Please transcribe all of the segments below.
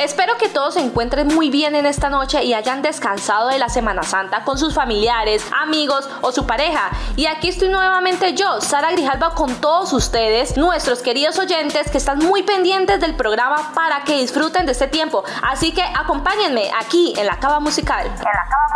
Espero que todos se encuentren muy bien en esta noche y hayan descansado de la Semana Santa con sus familiares, amigos o su pareja. Y aquí estoy nuevamente yo, Sara Grijalva, con todos ustedes, nuestros queridos oyentes que están muy pendientes del programa para que disfruten de este tiempo. Así que acompáñenme aquí en la Cava Musical. En la Cava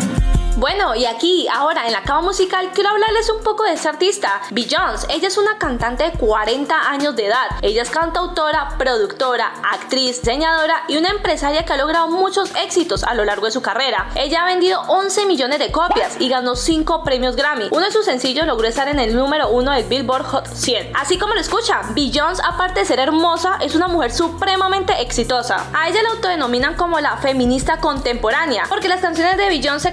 Musical. Bueno, y aquí, ahora en la cama musical, quiero hablarles un poco de esta artista, Beyoncé. Ella es una cantante de 40 años de edad. Ella es cantautora, productora, actriz, diseñadora y una empresaria que ha logrado muchos éxitos a lo largo de su carrera. Ella ha vendido 11 millones de copias y ganó 5 premios Grammy. Uno de sus sencillos logró estar en el número 1 del Billboard Hot 100. Así como lo escuchan, Beyoncé, aparte de ser hermosa, es una mujer supremamente exitosa. A ella la autodenominan como la feminista contemporánea, porque las canciones de Beyoncé se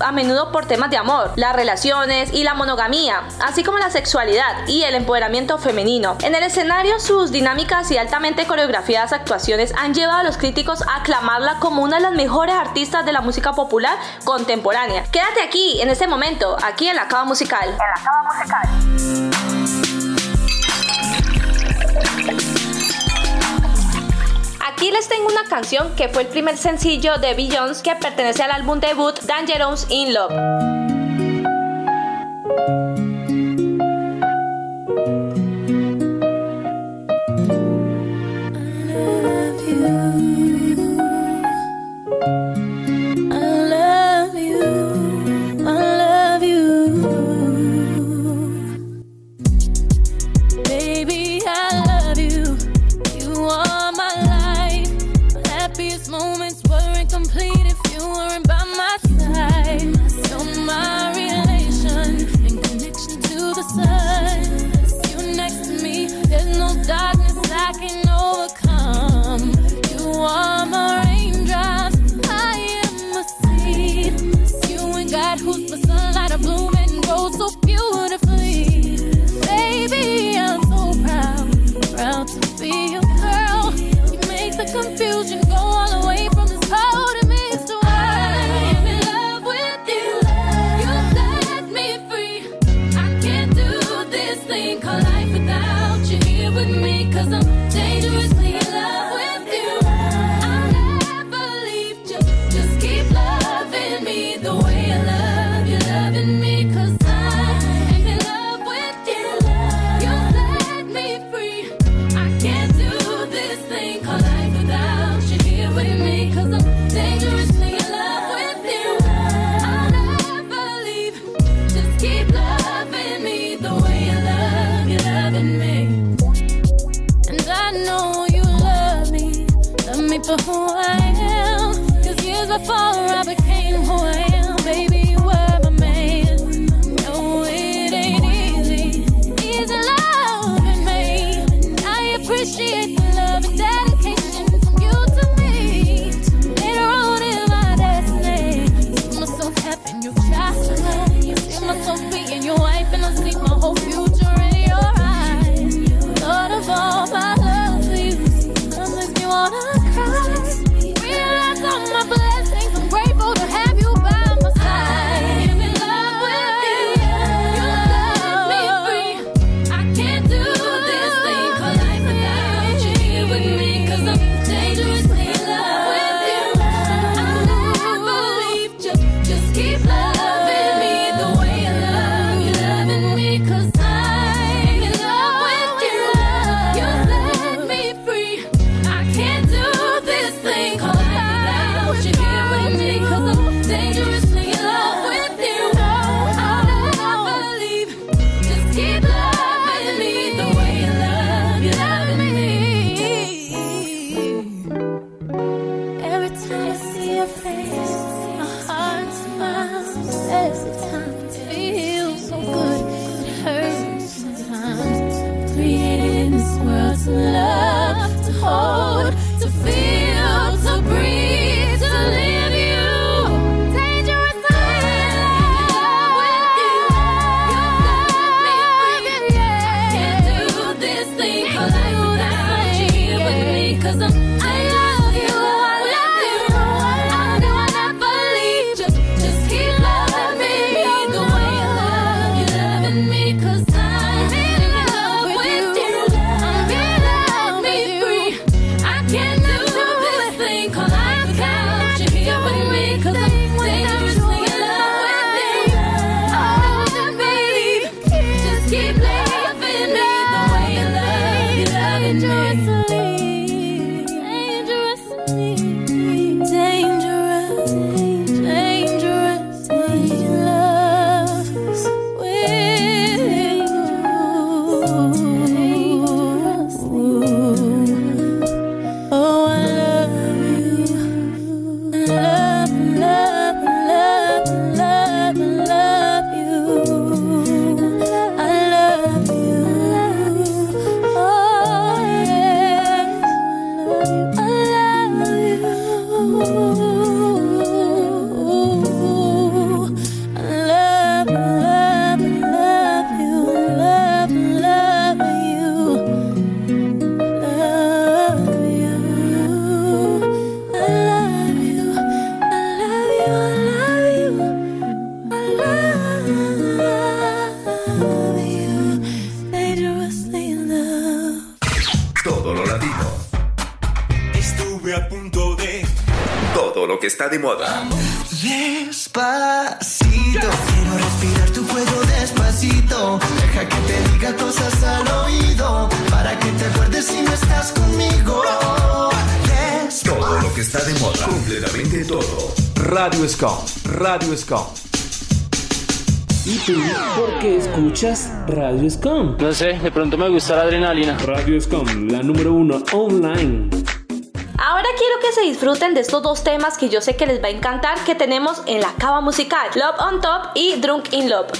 a menudo por temas de amor, las relaciones y la monogamía, así como la sexualidad y el empoderamiento femenino. En el escenario, sus dinámicas y altamente coreografiadas actuaciones han llevado a los críticos a aclamarla como una de las mejores artistas de la música popular contemporánea. Quédate aquí en este momento, aquí en la Cava Musical. En la Cava Musical. Aquí les tengo una canción que fue el primer sencillo de Beyoncé que pertenece al álbum debut Dangerous in Love. Radio Scum. No sé, de pronto me gusta la adrenalina. Radio Scum, la número uno online. Ahora quiero que se disfruten de estos dos temas que yo sé que les va a encantar que tenemos en la cava musical, Love on Top y Drunk in Love.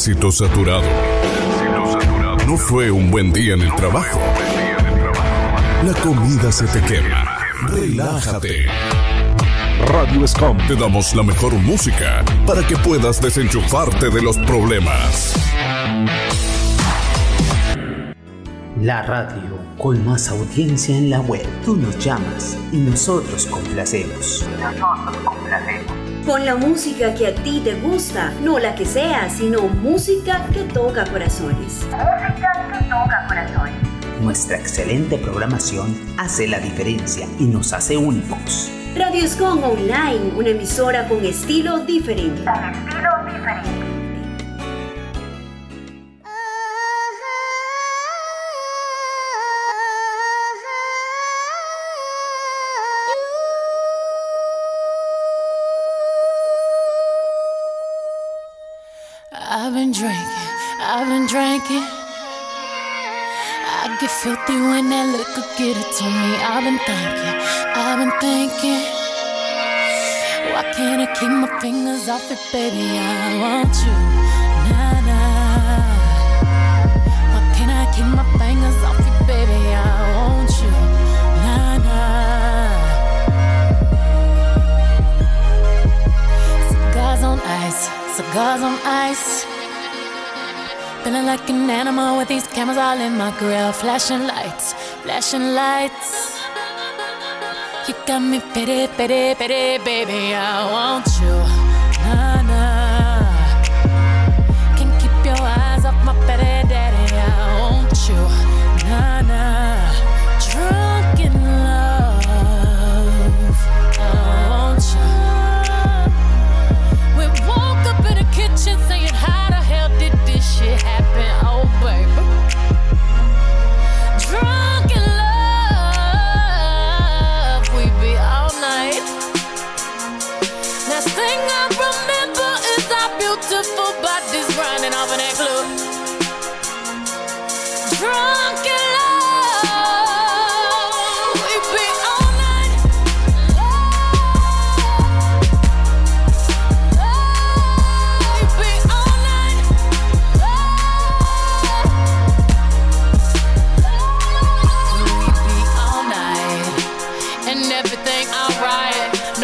Tránsito saturado. No fue un buen día en el trabajo. La comida se te quema. Relájate. Radio Scom te damos la mejor música para que puedas desenchufarte de los problemas. La radio con más audiencia en la web. Tú nos llamas y nosotros complacemos. Nosotros complacemos. Con la música que a ti te gusta, no la que sea, sino música que toca corazones. Música que toca corazones. Nuestra excelente programación hace la diferencia y nos hace únicos. Radio Escon Online, una emisora con estilo diferente. Con estilo diferente. I've been drinking. I get filthy when that liquor get it to me. I've been thinking, I've been thinking. Why can't I keep my fingers off it, baby? I want you, like an animal with these cameras all in my grill. Flashing lights, flashing lights. You got me pity, pity, pity, baby. I want you.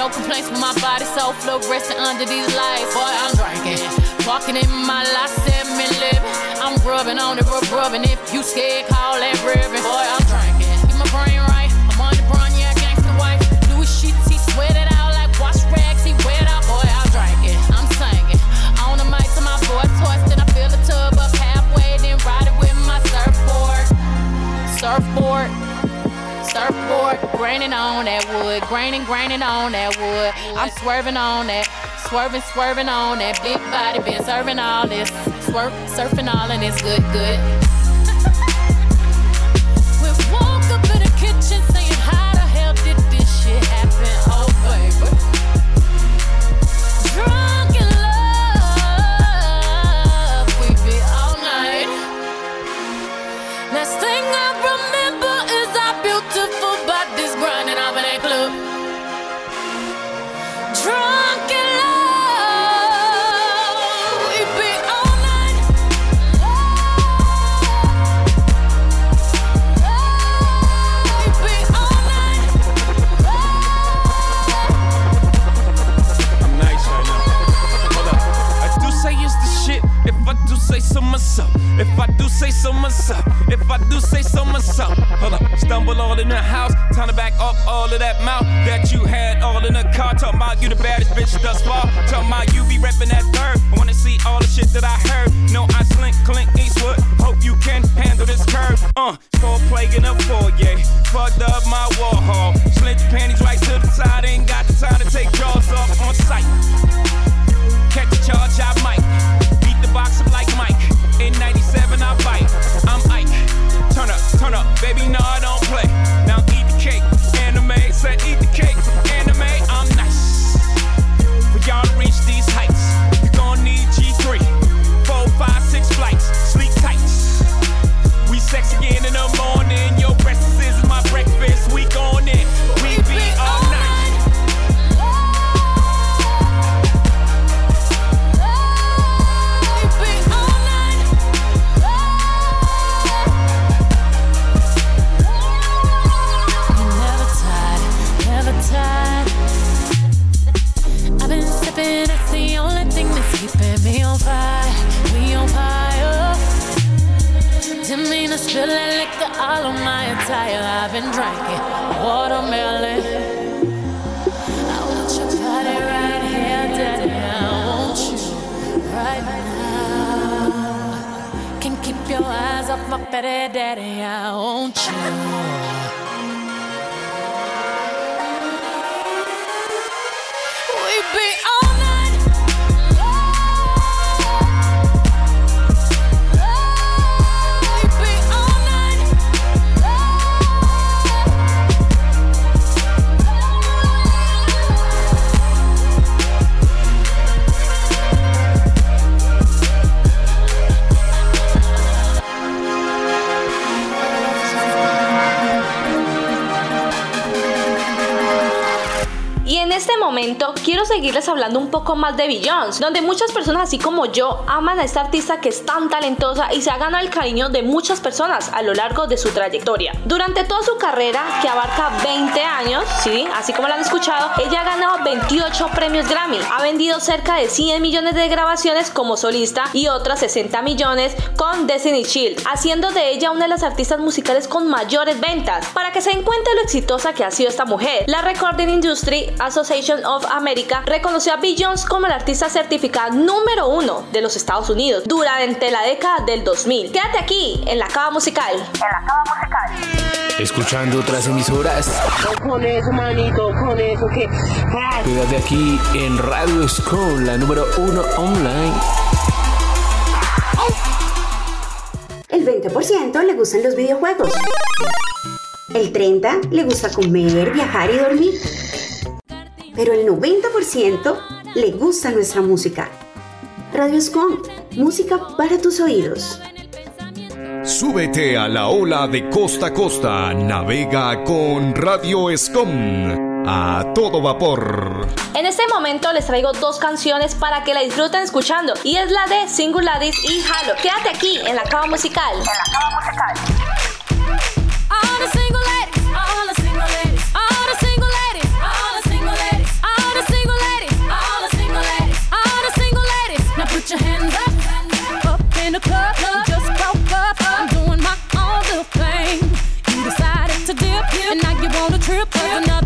No complaints with my body, so fluorescent under these lights. Boy, I'm drinking, walking in my life, seven living. I'm rubbing on it, rub rubbing. If you scared, call that ribbon. Boy, I'm drinking, get my brain right. I'm on the brown, yeah, gangsta wife. Louis sheets, he sweat it out like wash rags. He wet out, boy, I'm drinking. I'm singing on the mic to my boy twisted. I fill the tub up halfway, then ride it with my surfboard surfboard, surfboard, graining on that wood, graining, graining on that wood. I'm swerving on that, swerving, swerving on that big body, been serving all this, swerve, surfing all and it's good, good. If I do say so myself. If I do say so myself. Hold up. Stumble all in the house. Time to back up all of that mouth that you had all in the car. Talking about you the baddest bitch thus far. Talking about you be repping that third. I wanna see all the shit that I heard. No, I slink, Clint Eastwood. Hope you can handle this curve. Uh, four plague in a foyer. Fucked up my war hall. Slint panties right to the side. Ain't got the time to take jaws off on sight. Catch a charge, I might. Beat the box up like Mike. In 97, I bite. I'm Ike. Turn up, turn up, baby, no, I don't play. Now eat the cake. Anime, said eat the cake. Mean to liquor all on my attire. I've been drinking watermelon. I want your body right here, daddy. I want you right now. Can keep your eyes off my fatty daddy. I want you. Momento quiero seguirles hablando un poco más de Beyoncé, donde muchas personas así como yo aman a esta artista que es tan talentosa y se ha ganado el cariño de muchas personas a lo largo de su trayectoria. Durante toda su carrera, que abarca 20 años, sí, así como la han escuchado, ella ha ganado 28 premios Grammy, ha vendido cerca de 100 millones de grabaciones como solista y otras 60 millones con Destiny Child, haciendo de ella una de las artistas musicales con mayores ventas. Para que se de lo exitosa que ha sido esta mujer, la Recording Industry Association of America reconoció a Beyoncé como la artista certificada número uno de los Estados Unidos durante la década del 2000. Quédate aquí en la cava musical. En la cava musical. Escuchando otras emisoras. Con eso, manito, con eso que. Ah, Quédate aquí en Radio Scum, la número uno online. El 20% le gustan los videojuegos. El 30% le gusta comer, viajar y dormir. Pero el 90% le gusta nuestra música. Radio Scom, música para tus oídos. Súbete a la ola de costa a costa. Navega con Radio Escom. A todo vapor. En este momento les traigo dos canciones para que la disfruten escuchando y es la de Singularis y Halo. Quédate aquí en la cava musical. En la cava musical. Trip. Another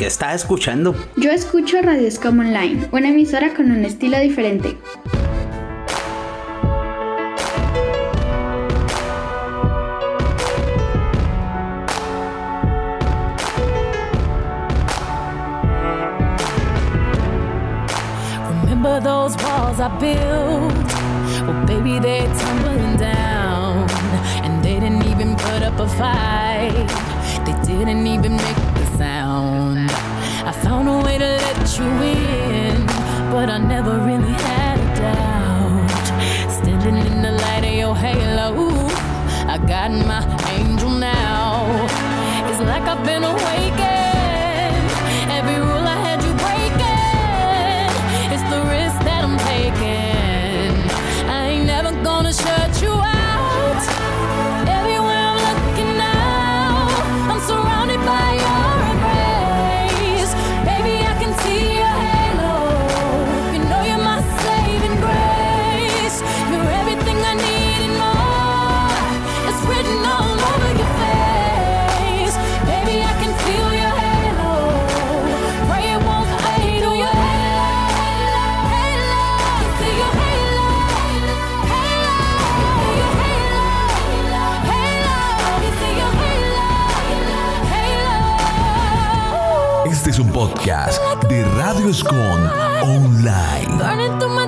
¿Qué estás escuchando? Yo escucho Radio Scum Online, una emisora con un estilo diferente. Remember those walls I built? Well, baby, they're tumbling down. And they didn't even put up a fight. They didn't even make sound. I found a way to let you in, but I never really had a doubt. Standing in the light of your halo, I got my angel now. It's like I've been awakened. De Radio Escon Online.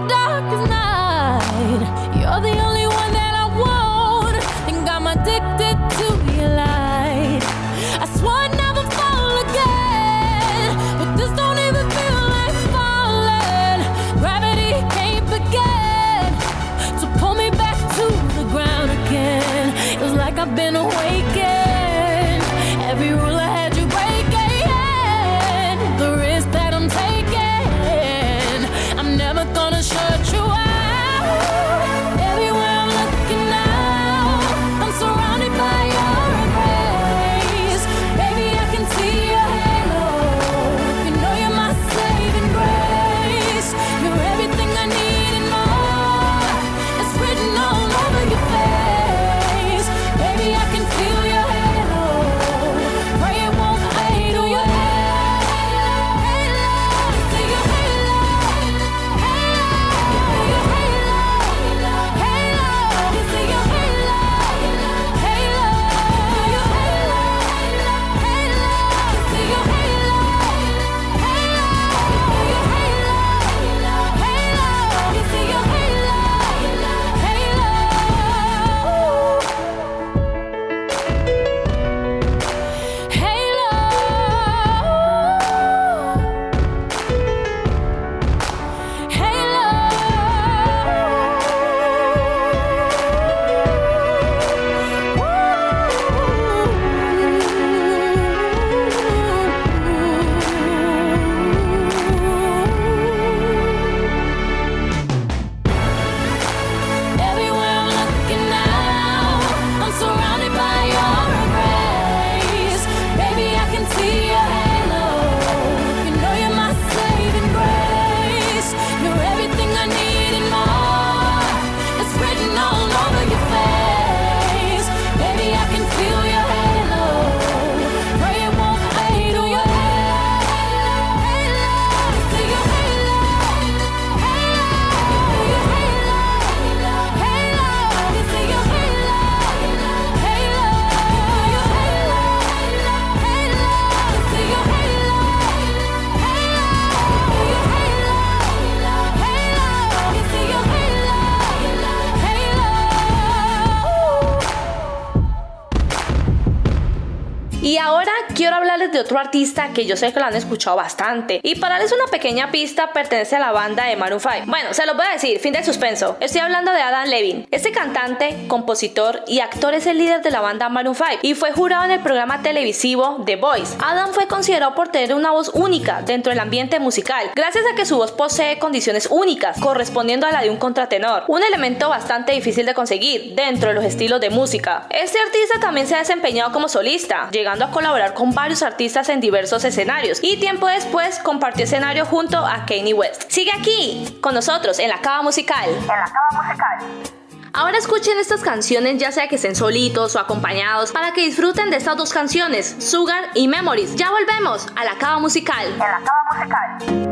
Que yo sé que lo han escuchado bastante. Y para darles una pequeña pista, pertenece a la banda de Maroon 5. Bueno, se los voy a decir, fin del suspenso. Estoy hablando de Adam Levine. Este cantante, compositor y actor es el líder de la banda Maroon 5 y fue jurado en el programa televisivo The Voice. Adam fue considerado por tener una voz única dentro del ambiente musical, gracias a que su voz posee condiciones únicas, correspondiendo a la de un contratenor, un elemento bastante difícil de conseguir dentro de los estilos de música. Este artista también se ha desempeñado como solista, llegando a colaborar con varios artistas en diversos escenarios y tiempo después compartió escenario junto a Kanye West. Sigue aquí con nosotros en la cava musical. En la cava musical. Ahora escuchen estas canciones ya sea que estén solitos o acompañados para que disfruten de estas dos canciones, Sugar y Memories. Ya volvemos a la cava musical. En la cava musical.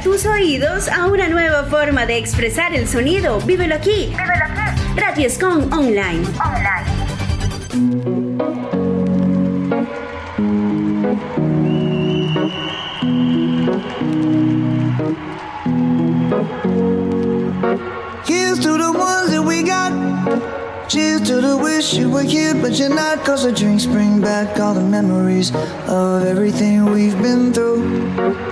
Tus oídos a una nueva forma de expresar el sonido. Vívelo aquí. Vívelo aquí. Radio Scon Online. Online. Here's to the ones that we got. Cheers to the wish you were here, but you're not. Cause the drinks bring back all the memories of everything we've been through.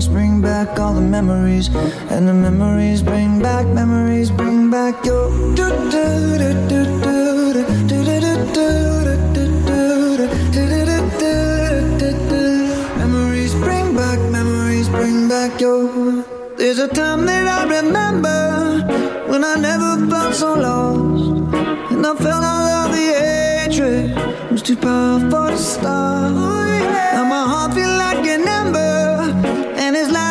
back all the memories. And the memories bring back, memories bring back your. Memories bring back, memories bring back your. There's a time that I remember when I never felt so lost. And I felt all of the hatred was too powerful to stop. Now my heart feel like an ember and it's lighting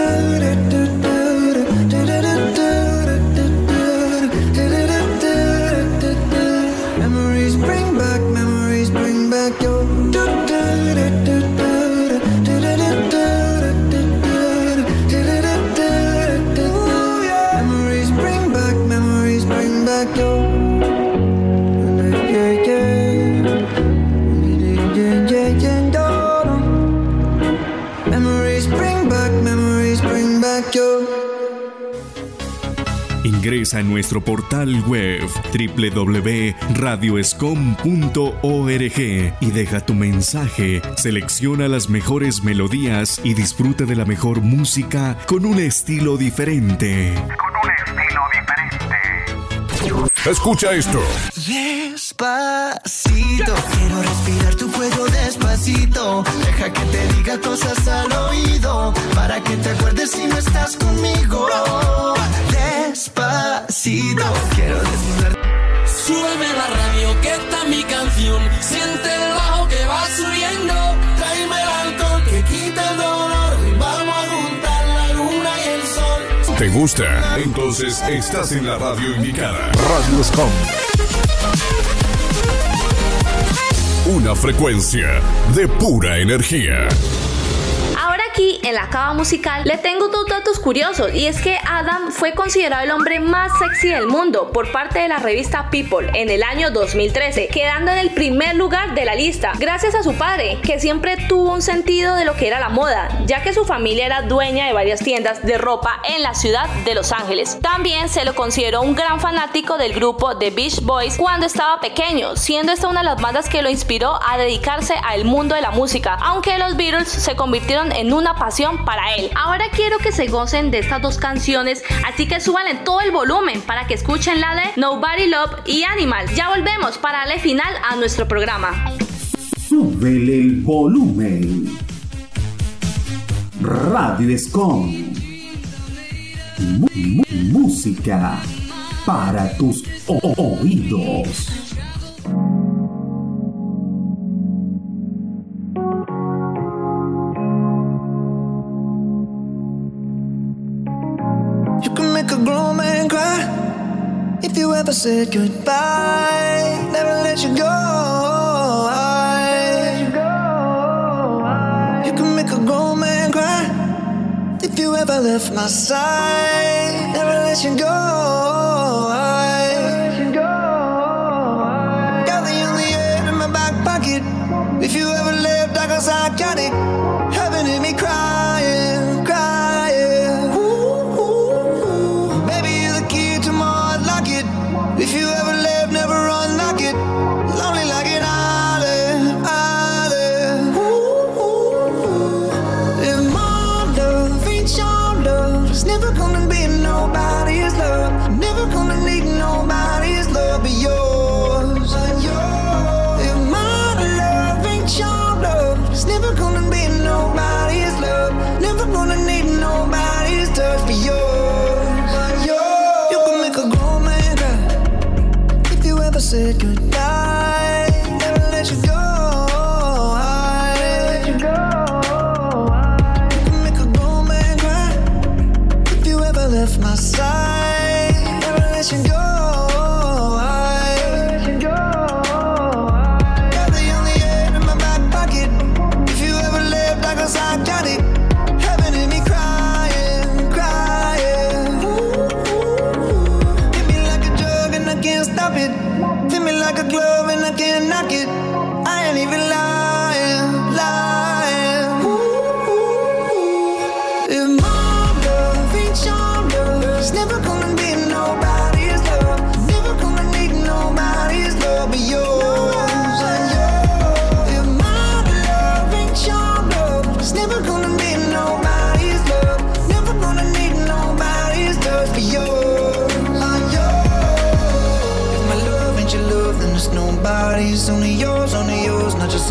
En nuestro portal web www.radioscom.org y deja tu mensaje. Selecciona las mejores melodías y disfruta de la mejor música con un estilo diferente. Escucha esto. Despacito, quiero respirar tu cuello despacito. Deja que te diga cosas al oído, para que te acuerdes si no estás conmigo. Despacito, quiero desnudar. Súbeme la radio, que está mi canción. Siente el bajo que va subiendo. Tráeme el alcohol que quita el dolor. Gusta? Entonces estás en la radio indicada. Radio Scom. Una frecuencia de pura energía. Aquí en la cava musical le tengo dos datos curiosos y es que Adam fue considerado el hombre más sexy del mundo por parte de la revista People en el año 2013, quedando en el primer lugar de la lista, gracias a su padre, que siempre tuvo un sentido de lo que era la moda, ya que su familia era dueña de varias tiendas de ropa en la ciudad de Los Ángeles. También se lo consideró un gran fanático del grupo The Beach Boys cuando estaba pequeño, siendo esta una de las bandas que lo inspiró a dedicarse al mundo de la música, aunque los Beatles se convirtieron en una pasión para él. Ahora quiero que se gocen de estas dos canciones, así que súbanle todo el volumen para que escuchen la de Nobody Love y Animal. Ya volvemos para darle final a nuestro programa. Súbele el volumen. Radio Escom. Música para tus oídos. You ever said goodbye. Never let you go. You can make a grown man cry if you ever left my side. Never let you go.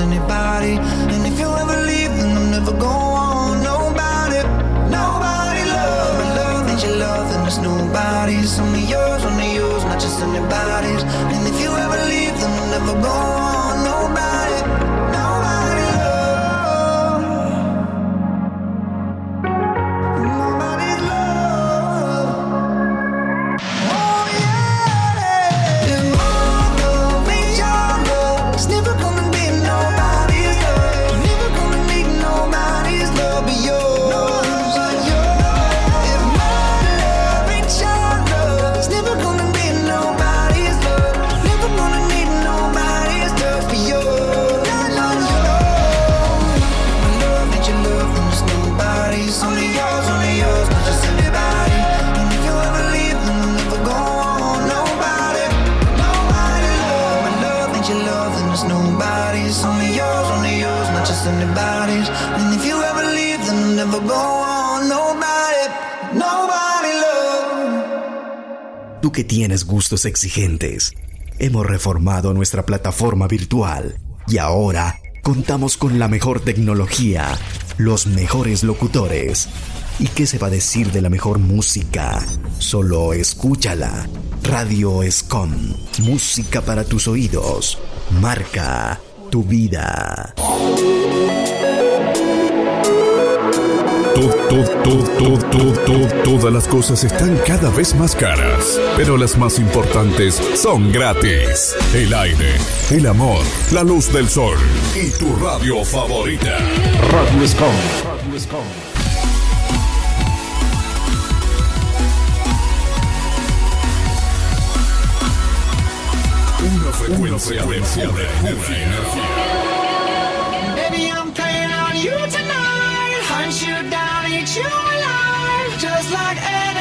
and it Tú que tienes gustos exigentes, hemos reformado nuestra plataforma virtual y ahora contamos con la mejor tecnología, los mejores locutores. ¿Y qué se va a decir de la mejor música? Solo escúchala. Radio Escom. Música para tus oídos. Marca tu vida. Todas las cosas están cada vez más caras, pero las más importantes son gratis. El aire, el amor, la luz del sol y tu radio favorita. Radio Escom. Frecuencia, de pura energía. Baby, I'm playing on you tonight. Hunt you down, eat you alive. Just like any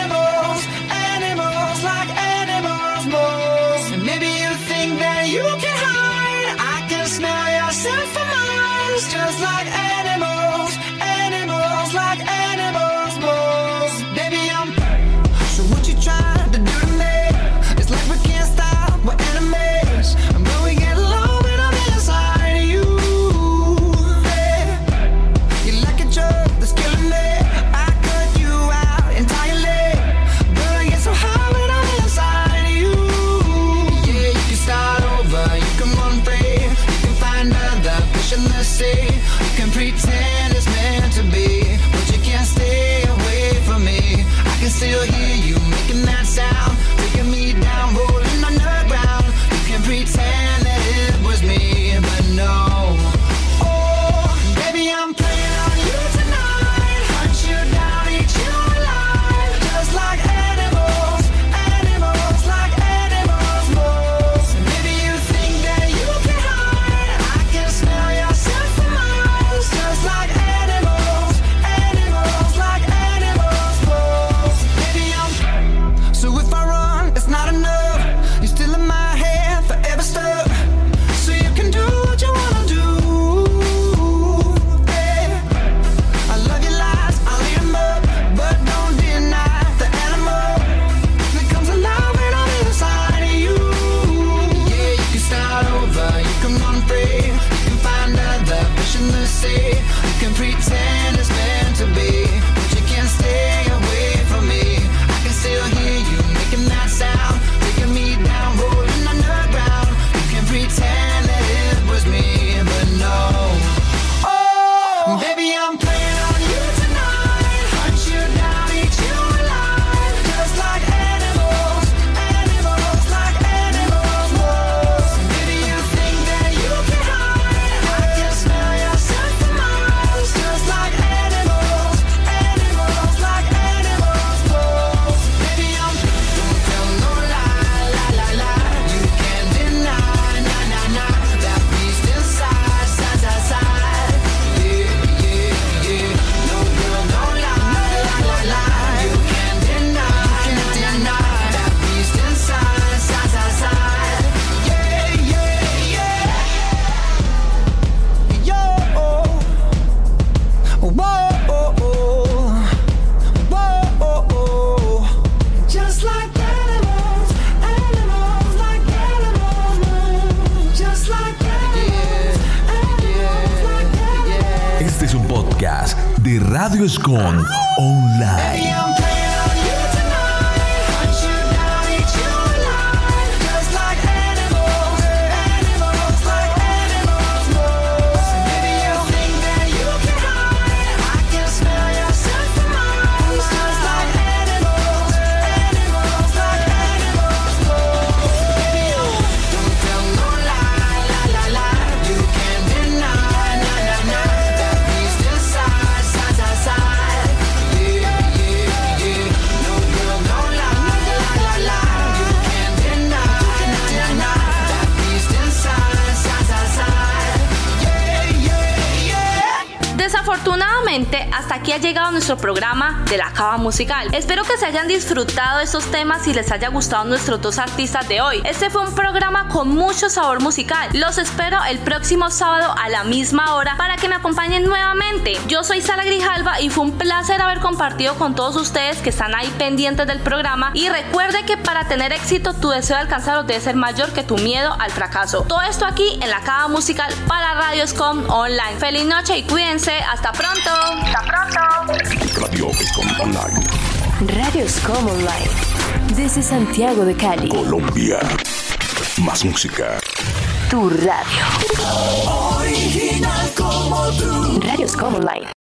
programa de la cava musical. Espero que se hayan disfrutado estos temas y les haya gustado nuestros dos artistas de hoy. Este fue un programa con mucho sabor musical. Los espero el próximo sábado a la misma hora para que me acompañen nuevamente. Yo soy Sara Grijalva y fue un placer haber compartido con todos ustedes que están ahí pendientes del programa. Y recuerde que para tener éxito, tu deseo de alcanzarlo debe ser mayor que tu miedo al fracaso. Todo esto aquí en la cava musical para Radio Scom Online. Feliz noche y cuídense. Hasta pronto. Hasta pronto. Radio Escom Online. Radio Scom Online. Desde Santiago de Cali. Colombia. Más música. Tu radio. Original como tú. Radio Scom Online.